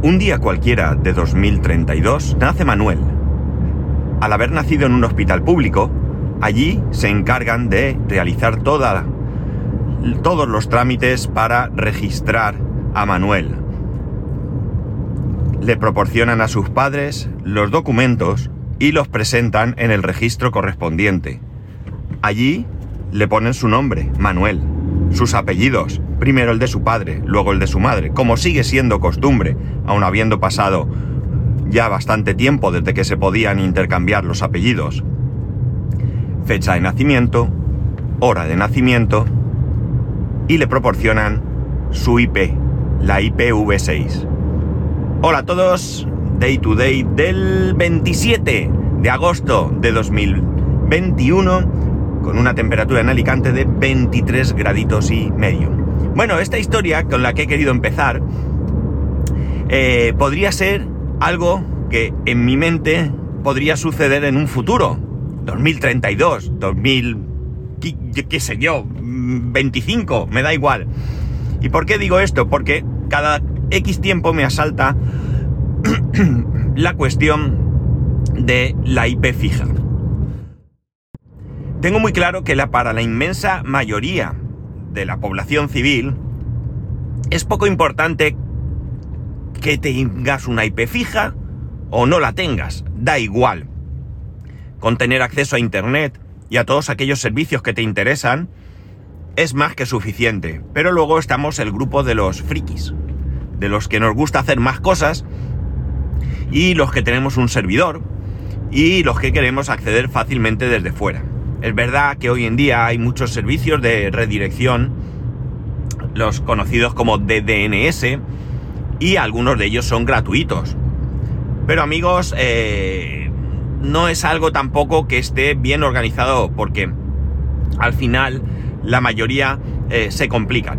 Un día cualquiera de 2032 nace Manuel. Al haber nacido en un hospital público, allí se encargan de realizar todos los trámites para registrar a Manuel. Le proporcionan a sus padres los documentos y los presentan en el registro correspondiente. Allí le ponen su nombre, Manuel, sus apellidos, primero el de su padre, luego el de su madre, como sigue siendo costumbre, aun habiendo pasado ya bastante tiempo desde que se podían intercambiar los apellidos. Fecha de nacimiento, hora de nacimiento y le proporcionan su IP, la IPv6. Hola a todos, Day to Day del 27 de agosto de 2021 con una temperatura en Alicante de 23 graditos y medio. Bueno, esta historia con la que he querido empezar eh, podría ser algo que en mi mente podría suceder en un futuro, 2032, 2000, qué, sé yo, 25, me da igual. ¿Y por qué digo esto? Porque cada X tiempo me asalta la cuestión de la IP fija. Tengo muy claro que la, para la inmensa mayoría de la población civil es poco importante que tengas una IP fija o no la tengas, da igual. Con tener acceso a Internet y a todos aquellos servicios que te interesan es más que suficiente. Pero luego estamos el grupo de los frikis, de los que nos gusta hacer más cosas y los que tenemos un servidor y los que queremos acceder fácilmente desde fuera. Es verdad que hoy en día hay muchos servicios de redirección, los conocidos como DDNS, y algunos de ellos son gratuitos. Pero amigos, eh, no es algo tampoco que esté bien organizado porque al final la mayoría eh, se complican.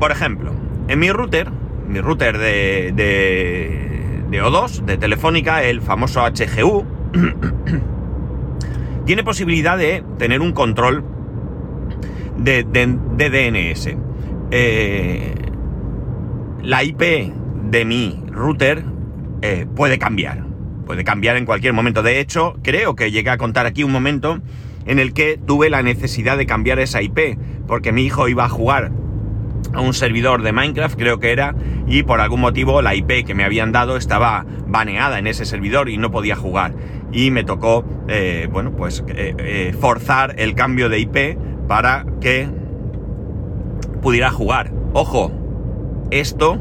Por ejemplo, en mi router, mi router de, de, de O2, de Telefónica, el famoso HGU, tiene posibilidad de tener un control de, DNS. Eh, la IP de mi router eh, puede cambiar. Puede cambiar en cualquier momento. De hecho, creo que llegué a contar aquí un momento en el que tuve la necesidad de cambiar esa IP. Porque mi hijo iba a jugar a un servidor de Minecraft, creo que era, y por algún motivo la IP que me habían dado estaba baneada en ese servidor y no podía jugar y me tocó, eh, bueno, pues eh, eh, forzar el cambio de IP para que pudiera jugar. Ojo, esto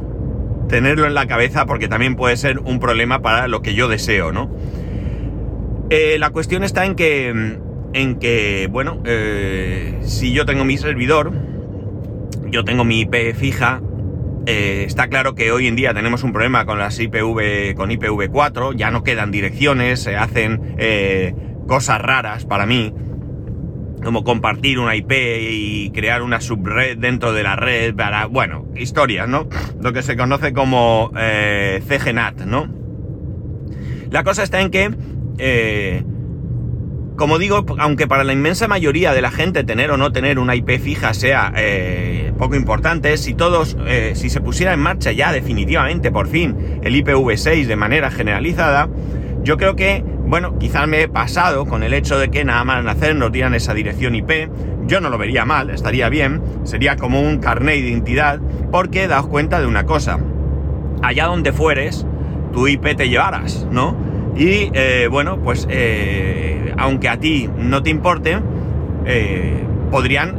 tenerlo en la cabeza porque también puede ser un problema para lo que yo deseo, ¿no? la cuestión está en que, en que, bueno, si yo tengo mi servidor, yo tengo mi IP fija, eh, está claro que hoy en día tenemos un problema con las IPv, con IPv4, ya no quedan direcciones, se hacen eh, cosas raras para mí, como compartir una IP y crear una subred dentro de la red para, bueno, historias, ¿no? Lo que se conoce como eh, CGNAT, ¿no? La cosa está en que como digo, aunque para la inmensa mayoría de la gente tener o no tener una IP fija sea eh, poco importante, si todos, eh, si se pusiera en marcha ya definitivamente, por fin, el IPv6 de manera generalizada, yo creo que, bueno, quizás me he pasado con el hecho de que nada más nacer nos dieran esa dirección IP, yo no lo vería mal, estaría bien, sería como un carnet de identidad, porque daos cuenta de una cosa, allá donde fueres, tu IP te llevaras, ¿no? Y eh, bueno, pues eh, aunque a ti no te importe, eh, podrían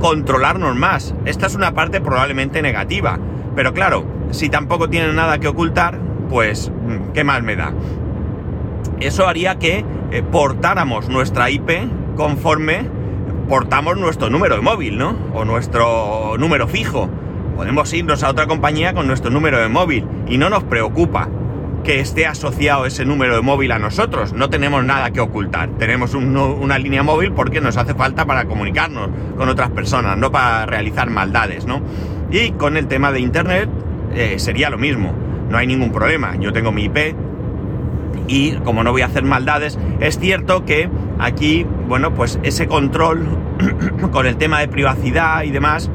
controlarnos más. Esta es una parte probablemente negativa. Pero claro, si tampoco tienen nada que ocultar, pues mm, ¿qué más me da? Eso haría que portáramos nuestra IP conforme portamos nuestro número de móvil, ¿no? O nuestro número fijo. Podemos irnos a otra compañía con nuestro número de móvil y no nos preocupa que esté asociado ese número de móvil a nosotros. No tenemos nada que ocultar. Tenemos una línea móvil porque nos hace falta para comunicarnos con otras personas, no para realizar maldades, ¿no? Y con el tema de Internet eh, sería lo mismo. No hay ningún problema. Yo tengo mi IP y como no voy a hacer maldades, es cierto que aquí, bueno, pues ese control con el tema de privacidad y demás,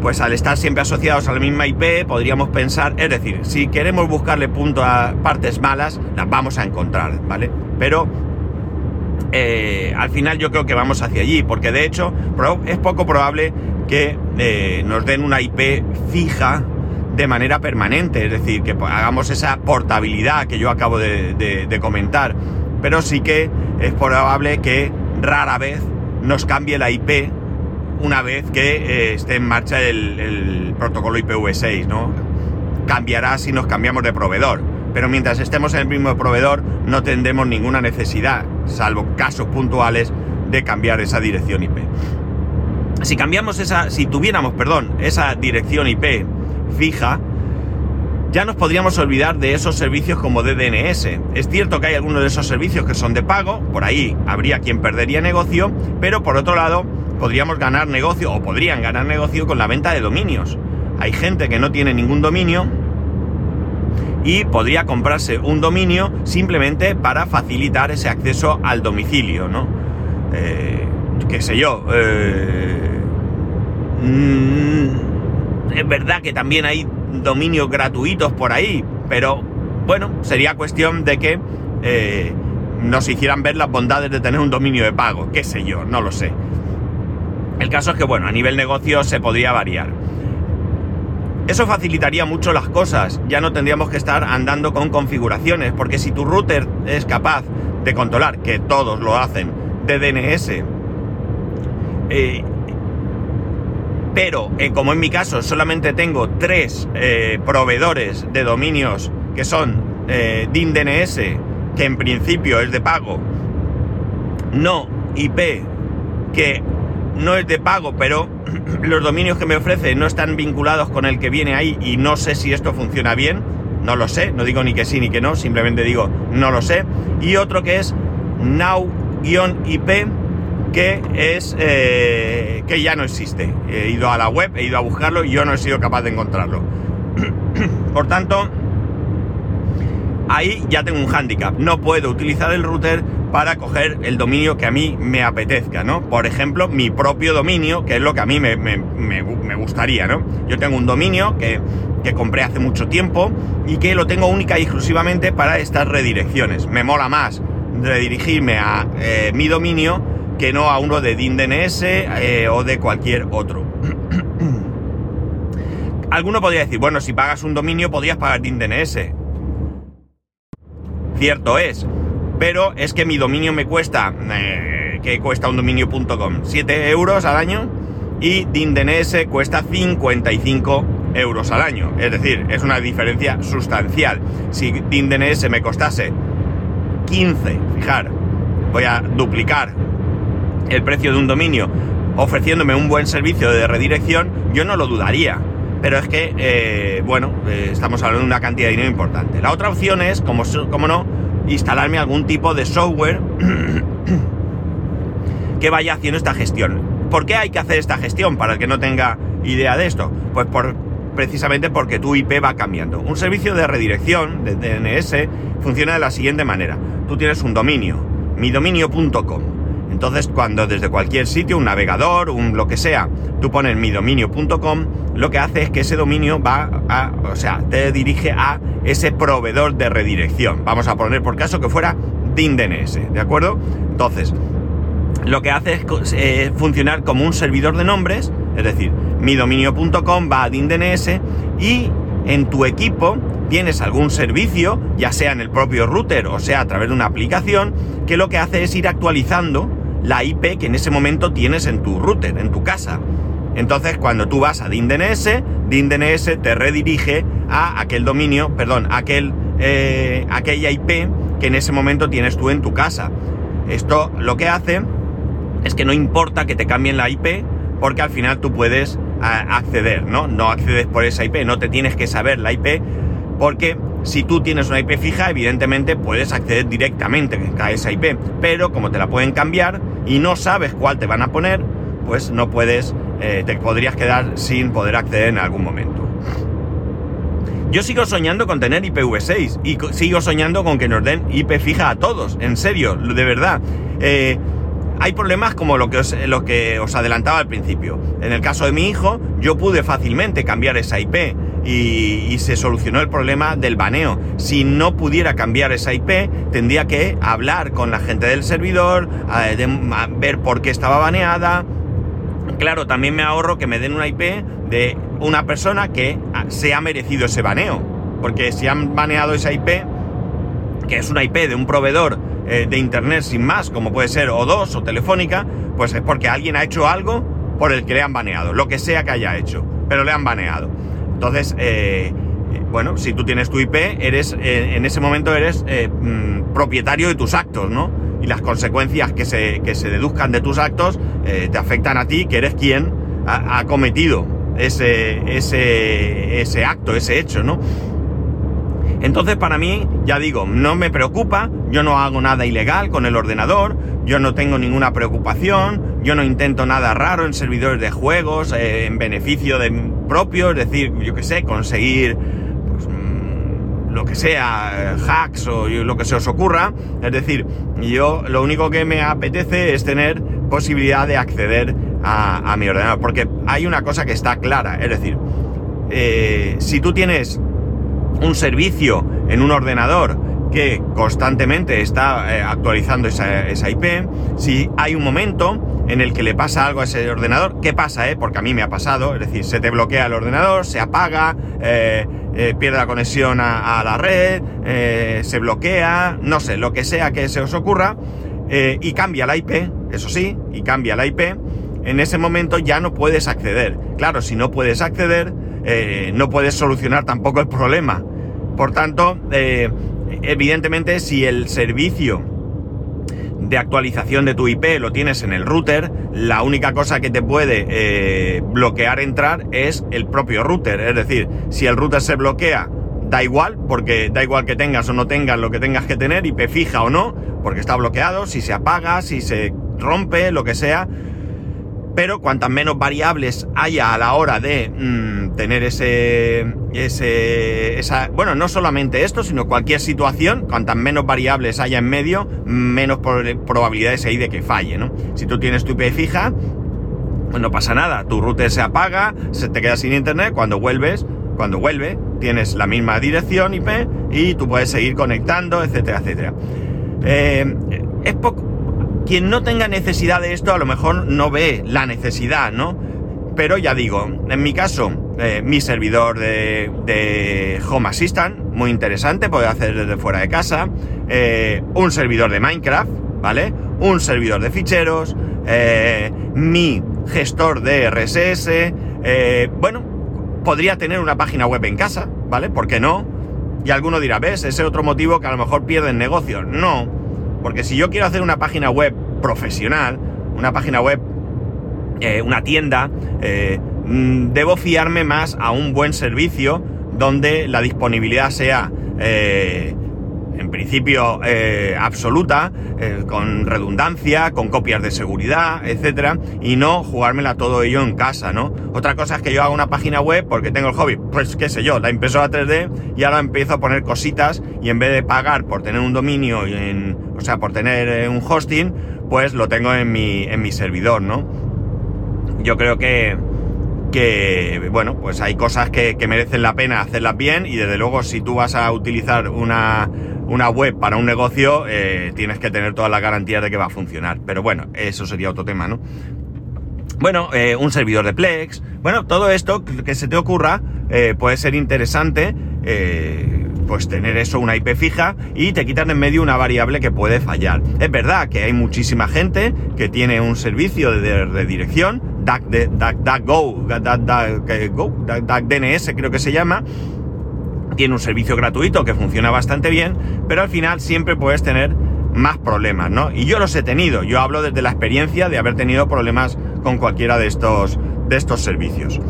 pues al estar siempre asociados a la misma IP, podríamos pensar, es decir, si queremos buscarle punto a partes malas, las vamos a encontrar, ¿vale? Pero eh, al final yo creo que vamos hacia allí, porque de hecho es poco probable que eh, nos den una IP fija de manera permanente, es decir, que hagamos esa portabilidad que yo acabo de, comentar, pero sí que es probable que rara vez nos cambie la IP una vez que eh, esté en marcha el, protocolo IPv6, ¿no? Cambiará si nos cambiamos de proveedor, pero mientras estemos en el mismo proveedor no tendremos ninguna necesidad, salvo casos puntuales, de cambiar esa dirección IP. Si cambiamos esa, si tuviéramos, perdón, esa dirección IP fija, ya nos podríamos olvidar de esos servicios como DDNS. Es cierto que hay algunos de esos servicios que son de pago, por ahí habría quien perdería negocio, pero por otro lado podríamos ganar negocio o podrían ganar negocio con la venta de dominios. Hay gente que no tiene ningún dominio y podría comprarse un dominio simplemente para facilitar ese acceso al domicilio, ¿no? Eh, qué sé yo. Eh, mm, es verdad que también hay dominios gratuitos por ahí, pero bueno, sería cuestión de que eh, nos hicieran ver las bondades de tener un dominio de pago, qué sé yo, no lo sé. El caso es que, bueno, a nivel negocio se podría variar. Eso facilitaría mucho las cosas, ya no tendríamos que estar andando con configuraciones, porque si tu router es capaz de controlar, que todos lo hacen, de DNS, eh, pero eh, como en mi caso solamente tengo tres eh, proveedores de dominios que son DIN DNS, que en principio es de pago, no IP, que no es de pago, pero los dominios que me ofrece no están vinculados con el que viene ahí y no sé si esto funciona bien. No lo sé, no digo ni que sí ni que no, simplemente digo no lo sé. Y otro que es now-ip, que es eh, que ya no existe. He ido a la web, he ido a buscarlo y yo no he sido capaz de encontrarlo. Por tanto, ahí ya tengo un hándicap. No puedo utilizar el router para coger el dominio que a mí me apetezca, ¿no? Por ejemplo, mi propio dominio, que es lo que a mí me, gustaría, ¿no? Yo tengo un dominio que, compré hace mucho tiempo y que lo tengo única y exclusivamente para estas redirecciones. Me mola más redirigirme a eh, mi dominio que no a uno de DIN-DNS eh, o de cualquier otro. Alguno podría decir, bueno, si pagas un dominio podrías pagar DIN-DNS. Cierto es, pero es que mi dominio me cuesta, eh, que cuesta un dominio.com, 7 euros al año y DinDNS cuesta 55 euros al año. Es decir, es una diferencia sustancial. Si DinDNS me costase 15, fijar, voy a duplicar el precio de un dominio ofreciéndome un buen servicio de redirección, yo no lo dudaría. Pero es que, eh, bueno, eh, estamos hablando de una cantidad de dinero importante. La otra opción es, como no, instalarme algún tipo de software que vaya haciendo esta gestión. ¿Por qué hay que hacer esta gestión para el que no tenga idea de esto? Pues por, precisamente porque tu IP va cambiando. Un servicio de redirección de DNS funciona de la siguiente manera. Tú tienes un dominio, midominio.com entonces, cuando desde cualquier sitio, un navegador, un lo que sea, tú pones midominio.com, lo que hace es que ese dominio va a, o sea, te dirige a ese proveedor de redirección. Vamos a poner por caso que fuera DNS, ¿de acuerdo? Entonces, lo que hace es eh, funcionar como un servidor de nombres, es decir, midominio.com va a DNS y en tu equipo tienes algún servicio, ya sea en el propio router o sea a través de una aplicación, que lo que hace es ir actualizando la IP que en ese momento tienes en tu router, en tu casa. Entonces, cuando tú vas a DNS, DNS te redirige a aquel dominio, perdón, aquel, eh, aquella IP que en ese momento tienes tú en tu casa. Esto lo que hace es que no importa que te cambien la IP, porque al final tú puedes acceder, ¿no? No accedes por esa IP, no te tienes que saber la IP, porque si tú tienes una IP fija, evidentemente puedes acceder directamente a esa IP, pero como te la pueden cambiar y no sabes cuál te van a poner, pues no puedes, eh, te podrías quedar sin poder acceder en algún momento. Yo sigo soñando con tener IPv6 y sigo soñando con que nos den IP fija a todos, en serio, de verdad. Eh, hay problemas como lo que, os, lo que os adelantaba al principio. En el caso de mi hijo, yo pude fácilmente cambiar esa IP y, se solucionó el problema del baneo. Si no pudiera cambiar esa IP, tendría que hablar con la gente del servidor, ver por qué estaba baneada. Claro, también me ahorro que me den una IP de una persona que se ha merecido ese baneo. Porque si han baneado esa IP, que es una IP de un proveedor eh, de internet sin más, como puede ser O2 o Telefónica, pues es porque alguien ha hecho algo por el que le han baneado, lo que sea que haya hecho, pero le han baneado. Entonces, eh, eh, bueno, si tú tienes tu IP, eres, en ese momento eres mm, propietario de tus actos, ¿no? Y las consecuencias que se, que se deduzcan de tus actos te afectan a ti, que eres quien ha, ha cometido ese, ese, ese acto, ese hecho, ¿no? Entonces para mí, ya digo, no me preocupa, yo no hago nada ilegal con el ordenador, yo no tengo ninguna preocupación, yo no intento nada raro en servidores de juegos, eh, en beneficio de propio, es decir, yo qué sé, conseguir pues, mm, lo que sea, hacks o lo que se os ocurra. Es decir, yo lo único que me apetece es tener posibilidad de acceder a, mi ordenador, porque hay una cosa que está clara, es decir, eh, si tú tienes un servicio en un ordenador que constantemente está eh, actualizando esa, IP, si hay un momento en el que le pasa algo a ese ordenador, ¿qué pasa? Eh? Porque a mí me ha pasado, es decir, se te bloquea el ordenador, se apaga, eh, pierde la conexión a, la red, se bloquea, no sé, lo que sea que se os ocurra, y cambia la IP, eso sí, y cambia la IP, en ese momento ya no puedes acceder. Claro, si no puedes acceder, eh, no puedes solucionar tampoco el problema. Por tanto, eh, evidentemente si el servicio de actualización de tu IP lo tienes en el router, la única cosa que te puede eh, bloquear entrar es el propio router. Es decir, si el router se bloquea, da igual, porque da igual que tengas o no tengas lo que tengas que tener, IP fija o no, porque está bloqueado, si se apaga, si se rompe, lo que sea, pero cuantas menos variables haya a la hora de mm, tener ese, ese, esa, bueno, no solamente esto, sino cualquier situación, cuantas menos variables haya en medio, menos probabilidades hay de que falle, ¿no? Si tú tienes tu IP fija, pues no pasa nada, tu router se apaga, se te queda sin internet, cuando vuelves, cuando vuelve, tienes la misma dirección IP y tú puedes seguir conectando, etcétera, etcétera. Eh, es poco, quien no tenga necesidad de esto a lo mejor no ve la necesidad, ¿no? Pero ya digo, en mi caso, eh, mi servidor de, Home Assistant, muy interesante, puedo hacer desde fuera de casa, eh, un servidor de Minecraft, ¿vale? Un servidor de ficheros, eh, mi gestor de RSS, bueno, podría tener una página web en casa, ¿vale? ¿Por qué no? Y alguno dirá, ¿ves? Ese otro motivo que a lo mejor pierden negocio. No, porque si yo quiero hacer una página web profesional, una página web, eh, una tienda, eh, mm, debo fiarme más a un buen servicio donde la disponibilidad sea eh, en principio eh, absoluta, eh, con redundancia, con copias de seguridad, etcétera, y no jugármela todo ello en casa, ¿no? Otra cosa es que yo hago una página web porque tengo el hobby, pues qué sé yo, la impresora 3D y ahora empiezo a poner cositas y en vez de pagar por tener un dominio, en, o sea, por tener eh, un hosting, pues lo tengo en mi, en mi servidor, ¿no? Yo creo que, que, bueno, pues hay cosas que, merecen la pena hacerlas bien y desde luego si tú vas a utilizar una, una web para un negocio, eh, tienes que tener todas las garantías de que va a funcionar. Pero bueno, eso sería otro tema, ¿no? Bueno, eh, un servidor de Plex. Bueno, todo esto que se te ocurra eh, puede ser interesante. pues tener eso, una IP fija, y te quitan en medio una variable que puede fallar. Es verdad que hay muchísima gente que tiene un servicio de redirección, DuckGo, DNS creo que se llama, tiene un servicio gratuito que funciona bastante bien, pero al final siempre puedes tener más problemas, ¿no? Y yo los he tenido, yo hablo desde la experiencia de haber tenido problemas con cualquiera de estos, de estos servicios.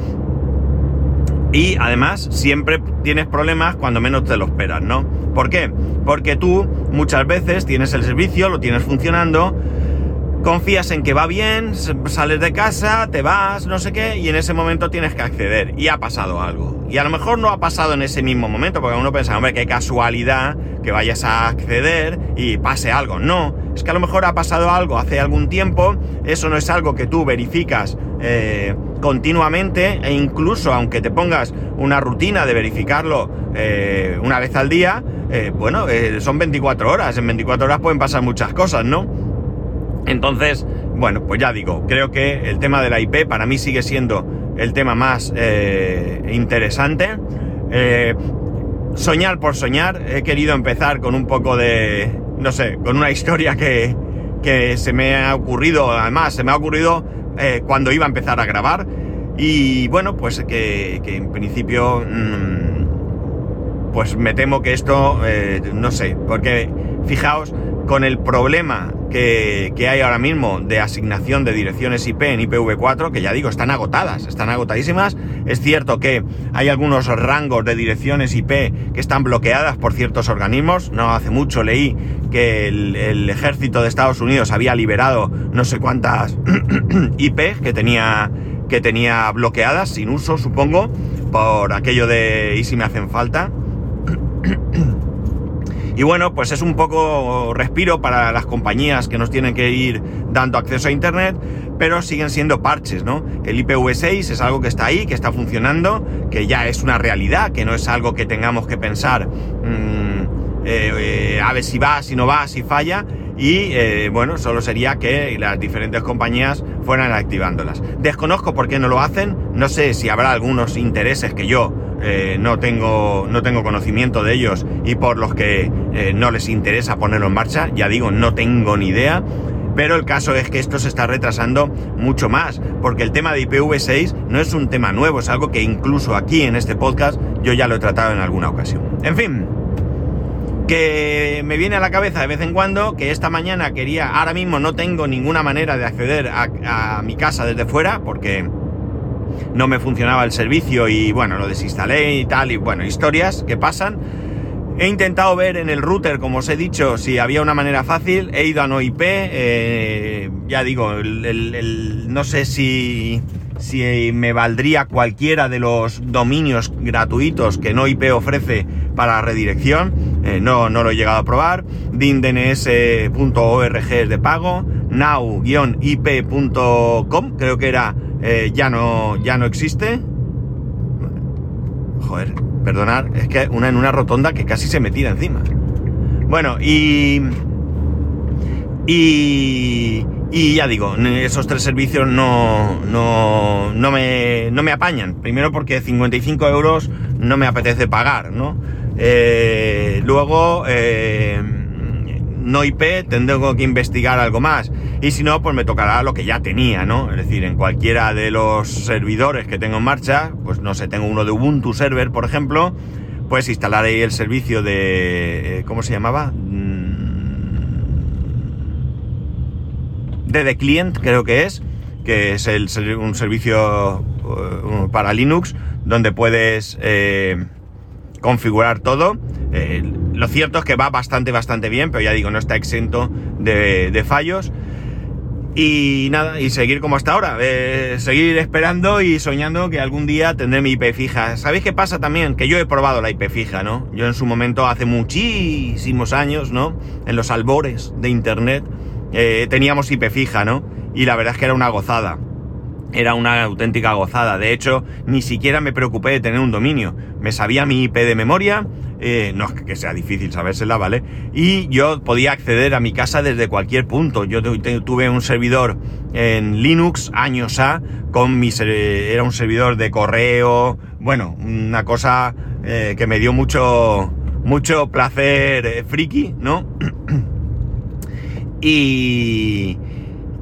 Y además siempre tienes problemas cuando menos te lo esperas, ¿no? ¿Por qué? Porque tú muchas veces tienes el servicio, lo tienes funcionando, confías en que va bien, sales de casa, te vas, no sé qué, y en ese momento tienes que acceder. Y ha pasado algo. Y a lo mejor no ha pasado en ese mismo momento, porque uno piensa, hombre, qué casualidad que vayas a acceder y pase algo. No, es que a lo mejor ha pasado algo hace algún tiempo, eso no es algo que tú verificas eh, continuamente, e incluso aunque te pongas una rutina de verificarlo eh, una vez al día, eh, bueno, son 24 horas, en 24 horas pueden pasar muchas cosas, ¿no? Entonces, bueno, pues ya digo, creo que el tema de la IP para mí sigue siendo el tema más eh, interesante. Eh, soñar por soñar, he querido empezar con un poco de, no sé, con una historia que, se me ha ocurrido, además, se me ha ocurrido eh, cuando iba a empezar a grabar. Y bueno, pues que, en principio, mm, pues me temo que esto, no sé, porque fijaos, con el problema que, hay ahora mismo de asignación de direcciones IP en IPv4, que ya digo, están agotadas, están agotadísimas. Es cierto que hay algunos rangos de direcciones IP que están bloqueadas por ciertos organismos. No hace mucho leí que el, ejército de Estados Unidos había liberado no sé cuántas IP que tenía, que tenía bloqueadas, sin uso, supongo, por aquello de y si me hacen falta. Y bueno, pues es un poco respiro para las compañías que nos tienen que ir dando acceso a Internet, pero siguen siendo parches, ¿no? El IPv6 es algo que está ahí, que está funcionando, que ya es una realidad, que no es algo que tengamos que pensar mm, eh, eh, a ver si va, si no va, si falla. Y eh, bueno, solo sería que las diferentes compañías fueran activándolas. Desconozco por qué no lo hacen, no sé si habrá algunos intereses que yo eh, no, tengo, no tengo conocimiento de ellos y por los que eh, no les interesa ponerlo en marcha. Ya digo, no tengo ni idea. Pero el caso es que esto se está retrasando mucho más, porque el tema de IPv6 no es un tema nuevo, es algo que incluso aquí en este podcast yo ya lo he tratado en alguna ocasión. En fin, que me viene a la cabeza de vez en cuando que esta mañana quería, ahora mismo no tengo ninguna manera de acceder a mi casa desde fuera, porque no me funcionaba el servicio y bueno, lo desinstalé y tal, y bueno, historias que pasan. He intentado ver en el router, como os he dicho, si había una manera fácil. He ido a NoIP. Eh, ya digo, no sé si, si me valdría cualquiera de los dominios gratuitos que NoIP ofrece para redirección. Eh, no, no lo he llegado a probar. dindns.org es de pago. now-ip.com creo que era eh, ya, no, ya no existe. Joder, perdonad, es que una en una rotonda que casi se me tira encima. Bueno, y... Y... Y ya digo, esos tres servicios no, no, no, me, no me apañan. Primero porque 55 euros no me apetece pagar, ¿no? Eh, luego... Eh, no IP, tendré que investigar algo más. Y si no, pues me tocará lo que ya tenía, ¿no? Es decir, en cualquiera de los servidores que tengo en marcha, pues no sé, tengo uno de Ubuntu Server, por ejemplo, pues instalaré el servicio de... Eh, ¿Cómo se llamaba? Mm, de The Client, creo que es, que es el, un servicio uh, para Linux, donde puedes eh, configurar todo. Eh, lo cierto es que va bastante, bastante bien, pero ya digo, no está exento de, fallos. Y nada, y seguir como hasta ahora, eh, seguir esperando y soñando que algún día tendré mi IP fija. ¿Sabéis qué pasa también? Que yo he probado la IP fija, ¿no? Yo en su momento, hace muchísimos años, ¿no? En los albores de Internet, eh, teníamos IP fija, ¿no? Y la verdad es que era una gozada era una auténtica gozada. De hecho, ni siquiera me preocupé de tener un dominio. Me sabía mi IP de memoria, eh, no es que sea difícil sabérsela, ¿vale? Y yo podía acceder a mi casa desde cualquier punto. Yo tuve un servidor en Linux años A, con mi era un servidor de correo, bueno, una cosa eh, que me dio mucho, mucho placer eh, friki, ¿no? y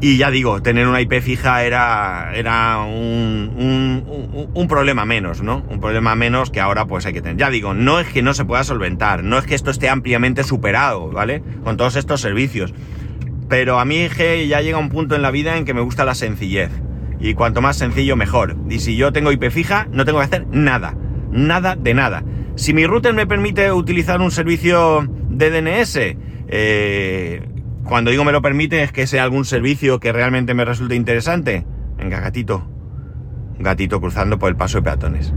y ya digo, tener una IP fija era, era un, un, problema menos, ¿no? Un problema menos que ahora pues hay que tener. Ya digo, no es que no se pueda solventar, no es que esto esté ampliamente superado, ¿vale? Con todos estos servicios. Pero a mí que ya llega un punto en la vida en que me gusta la sencillez. Y cuanto más sencillo, mejor. Y si yo tengo IP fija, no tengo que hacer nada. Nada de nada. Si mi router me permite utilizar un servicio de DNS, eh, cuando digo me lo permite es que sea algún servicio que realmente me resulte interesante. Venga, gatito. Gatito cruzando por el paso de peatones.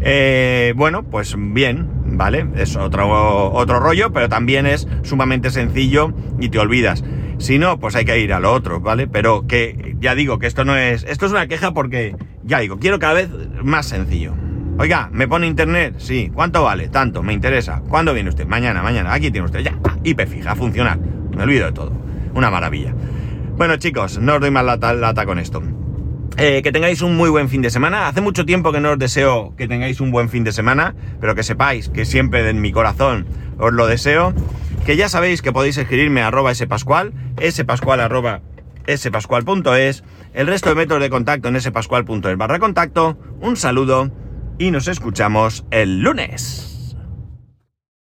Eh, bueno, pues bien, ¿vale? Es otro, otro rollo, pero también es sumamente sencillo y te olvidas. Si no, pues hay que ir a lo otro, ¿vale? Pero que ya digo que esto no es. Esto es una queja porque, ya digo, quiero cada vez más sencillo. Oiga, ¿me pone internet? Sí. ¿Cuánto vale? Tanto, me interesa. ¿Cuándo viene usted? Mañana, mañana. Aquí tiene usted. Ya. IP fija, a funcionar. Me olvido de todo. Una maravilla. Bueno, chicos, no os doy más lata, lata con esto. Eh, que tengáis un muy buen fin de semana. Hace mucho tiempo que no os deseo que tengáis un buen fin de semana, pero que sepáis que siempre en mi corazón os lo deseo. Que ya sabéis que podéis escribirme a arroba spascual, spascual arroba spascual.es, el resto de métodos de contacto en spascual.es barra contacto. Un saludo y nos escuchamos el lunes.